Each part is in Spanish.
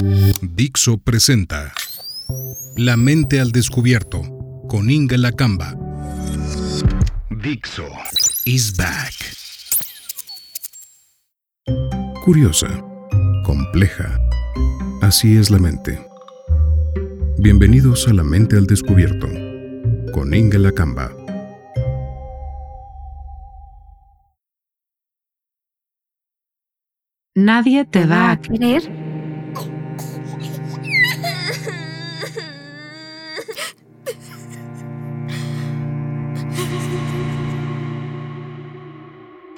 Dixo presenta La mente al descubierto con Inga Lacamba. Dixo is back. Curiosa, compleja. Así es la mente. Bienvenidos a La mente al descubierto con Inga Lacamba. Nadie te va a querer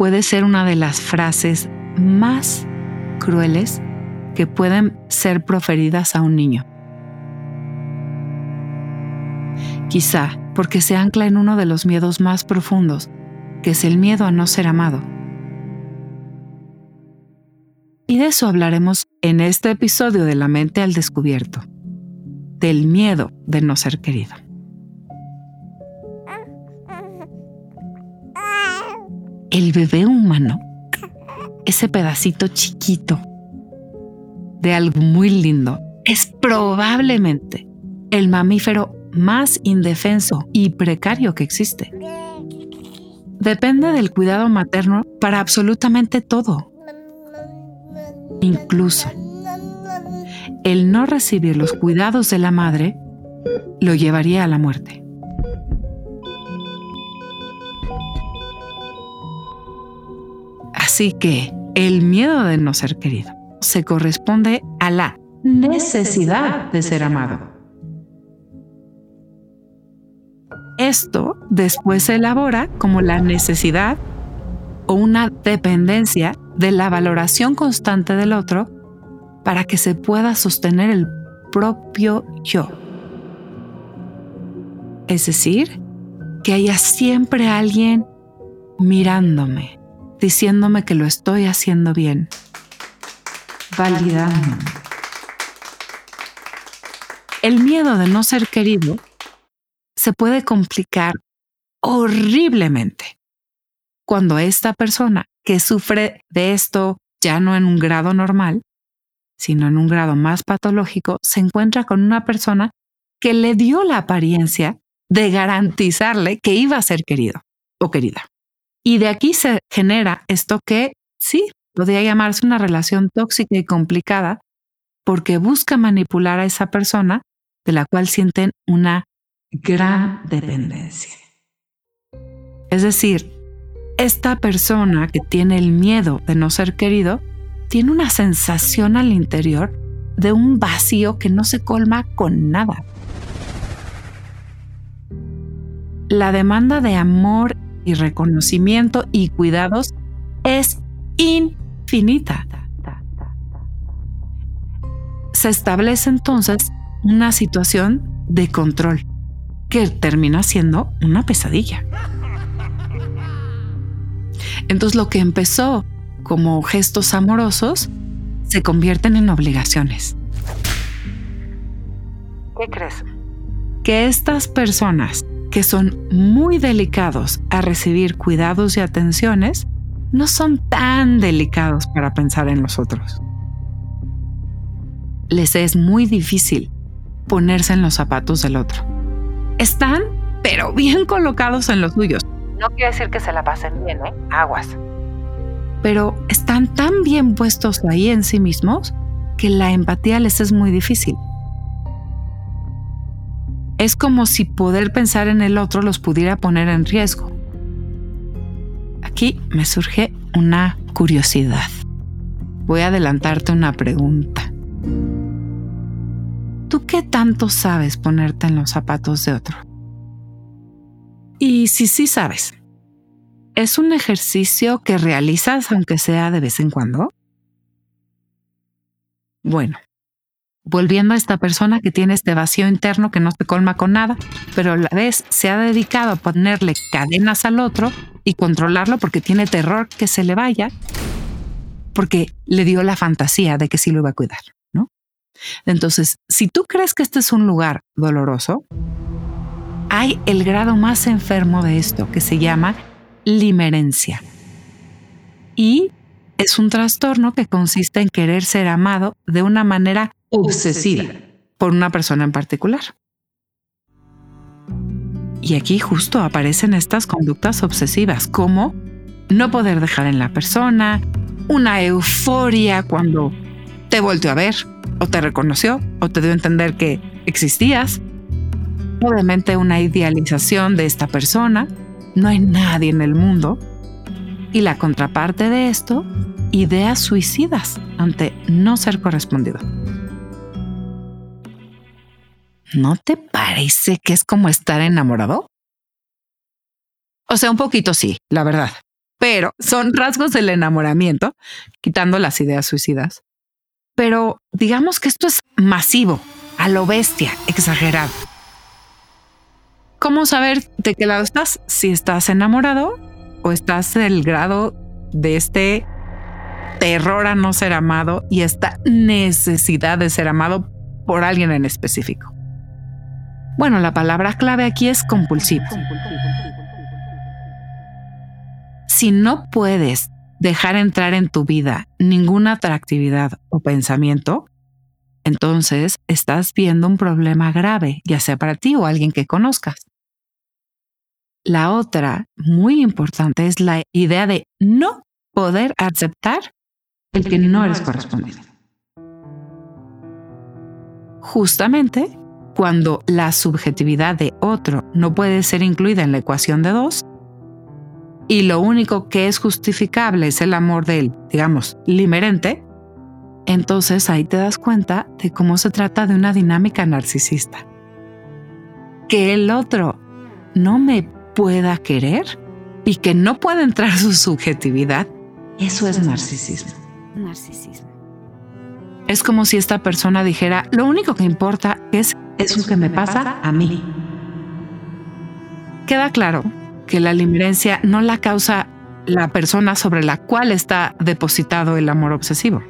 puede ser una de las frases más crueles que pueden ser proferidas a un niño. Quizá porque se ancla en uno de los miedos más profundos, que es el miedo a no ser amado. Y de eso hablaremos en este episodio de La mente al descubierto, del miedo de no ser querido. El bebé humano, ese pedacito chiquito de algo muy lindo, es probablemente el mamífero más indefenso y precario que existe. Depende del cuidado materno para absolutamente todo. Incluso el no recibir los cuidados de la madre lo llevaría a la muerte. Así que el miedo de no ser querido se corresponde a la necesidad de ser amado. Esto después se elabora como la necesidad o una dependencia de la valoración constante del otro para que se pueda sostener el propio yo. Es decir, que haya siempre alguien mirándome, diciéndome que lo estoy haciendo bien, validando. El miedo de no ser querido se puede complicar horriblemente cuando esta persona que sufre de esto ya no en un grado normal, sino en un grado más patológico, se encuentra con una persona que le dio la apariencia de garantizarle que iba a ser querido o querida. Y de aquí se genera esto que sí, podría llamarse una relación tóxica y complicada porque busca manipular a esa persona de la cual sienten una gran dependencia. Es decir, esta persona que tiene el miedo de no ser querido tiene una sensación al interior de un vacío que no se colma con nada. La demanda de amor y reconocimiento y cuidados es infinita. Se establece entonces una situación de control que termina siendo una pesadilla. Entonces lo que empezó como gestos amorosos se convierten en obligaciones. ¿Qué crees? Que estas personas que son muy delicados a recibir cuidados y atenciones, no son tan delicados para pensar en los otros. Les es muy difícil ponerse en los zapatos del otro. Están, pero bien colocados en los suyos. No quiere decir que se la pasen bien, ¿eh? Aguas. Pero están tan bien puestos ahí en sí mismos que la empatía les es muy difícil es como si poder pensar en el otro los pudiera poner en riesgo. Aquí me surge una curiosidad. Voy a adelantarte una pregunta. ¿Tú qué tanto sabes ponerte en los zapatos de otro? Y si sí sabes, ¿es un ejercicio que realizas aunque sea de vez en cuando? Bueno, volviendo a esta persona que tiene este vacío interno que no se colma con nada, pero a la vez se ha dedicado a ponerle cadenas al otro y controlarlo porque tiene terror que se le vaya, porque le dio la fantasía de que sí lo iba a cuidar, ¿no? Entonces, si tú crees que este es un lugar doloroso, hay el grado más enfermo de esto que se llama limerencia. Y es un trastorno que consiste en querer ser amado de una manera obsesiva por una persona en particular. Y aquí justo aparecen estas conductas obsesivas, como no poder dejar en la persona, una euforia cuando te volteó a ver, o te reconoció, o te dio a entender que existías. Obviamente una idealización de esta persona, no hay nadie en el mundo. Y la contraparte de esto, ideas suicidas ante no ser correspondido. ¿No te parece que es como estar enamorado? O sea, un poquito sí, la verdad. Pero son rasgos del enamoramiento, quitando las ideas suicidas. Pero digamos que esto es masivo, a lo bestia, exagerado. ¿Cómo saber de qué lado estás? Si estás enamorado o estás del grado de este terror a no ser amado y esta necesidad de ser amado por alguien en específico. Bueno, la palabra clave aquí es compulsivo. Si no puedes dejar entrar en tu vida ninguna atractividad o pensamiento, entonces estás viendo un problema grave, ya sea para ti o alguien que conozcas. La otra, muy importante, es la idea de no poder aceptar el que no eres correspondido. Justamente cuando la subjetividad de otro no puede ser incluida en la ecuación de dos, y lo único que es justificable es el amor del, digamos, limerente, entonces ahí te das cuenta de cómo se trata de una dinámica narcisista. Que el otro no me pueda querer y que no pueda entrar su subjetividad, eso es narcisismo. Narcisismo. Es como si esta persona dijera, lo único que importa es eso que me pasa a mí. Queda claro que la limerencia no la causa la persona sobre la cual está depositado el amor obsesivo,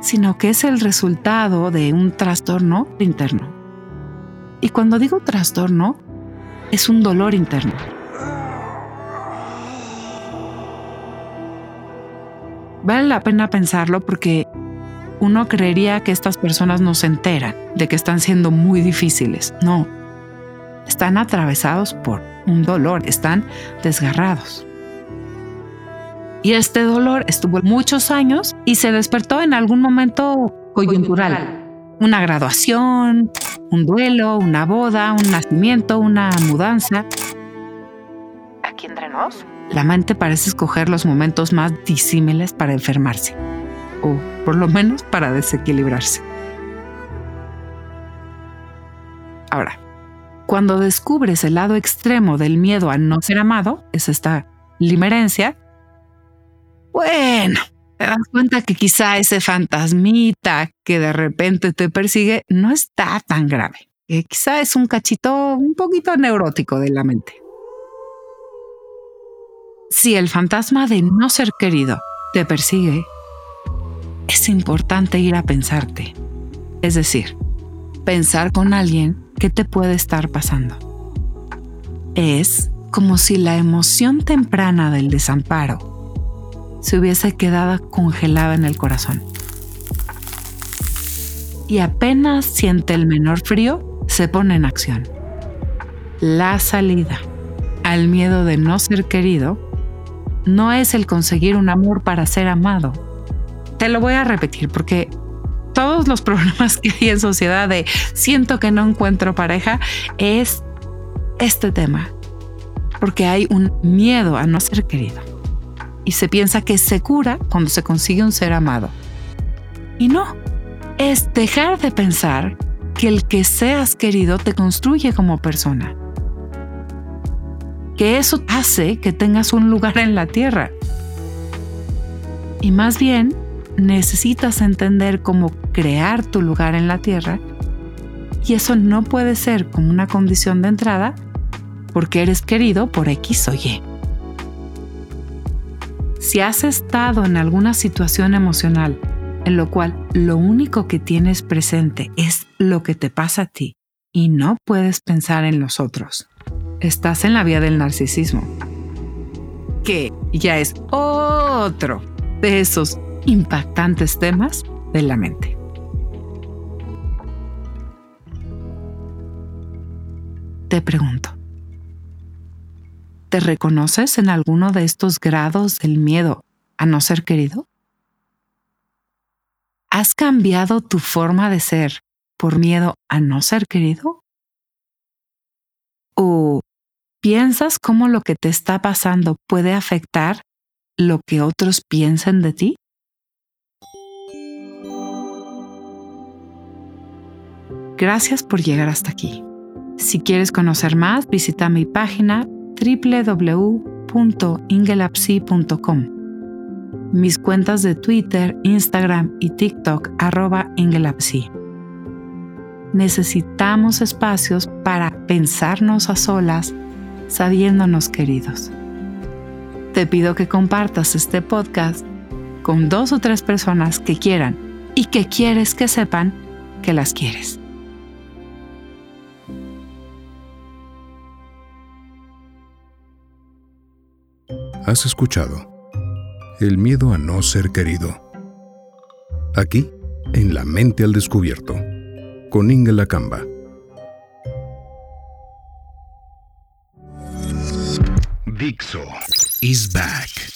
sino que es el resultado de un trastorno interno. Y cuando digo trastorno, es un dolor interno. Vale la pena pensarlo porque uno creería que estas personas no se enteran de que están siendo muy difíciles. No, están atravesados por un dolor, están desgarrados. Y este dolor estuvo muchos años y se despertó en algún momento coyuntural. Una graduación, un duelo, una boda, un nacimiento, una mudanza. Aquí entre nos, la mente parece escoger los momentos más disímiles para enfermarse, o por lo menos para desequilibrarse. Ahora, cuando descubres el lado extremo del miedo a no ser amado, es esta limerencia, bueno, te das cuenta que quizá ese fantasmita que de repente te persigue no está tan grave, que quizá es un cachito un poquito neurótico de la mente. Si el fantasma de no ser querido te persigue, es importante ir a pensarte, es decir, pensar con alguien qué te puede estar pasando. Es como si la emoción temprana del desamparo se hubiese quedado congelada en el corazón. Y apenas siente el menor frío, se pone en acción. La salida al miedo de no ser querido no es el conseguir un amor para ser amado. Te lo voy a repetir porque todos los problemas que hay en sociedad de siento que no encuentro pareja es este tema. Porque hay un miedo a no ser querido. Y se piensa que se cura cuando se consigue un ser amado. Y no, es dejar de pensar que el que seas querido te construye como persona. Que eso hace que tengas un lugar en la tierra. Y más bien necesitas entender cómo crear tu lugar en la tierra y eso no puede ser como una condición de entrada porque eres querido por X o Y. Si has estado en alguna situación emocional en lo cual lo único que tienes presente es lo que te pasa a ti y no puedes pensar en los otros, estás en la vía del narcisismo, que ya es otro de esos impactantes temas de la mente. Te pregunto, ¿te reconoces en alguno de estos grados del miedo a no ser querido? ¿Has cambiado tu forma de ser por miedo a no ser querido? ¿O piensas cómo lo que te está pasando puede afectar lo que otros piensen de ti? Gracias por llegar hasta aquí. Si quieres conocer más, visita mi página www.ingelapsi.com. Mis cuentas de Twitter, Instagram y TikTok arroba Ingelapsi. Necesitamos espacios para pensarnos a solas, sabiéndonos queridos. Te pido que compartas este podcast con dos o tres personas que quieran y que quieres que sepan que las quieres. Has escuchado El miedo a no ser querido. Aquí, en La mente al descubierto, con Inga Lacamba. Dixo is back.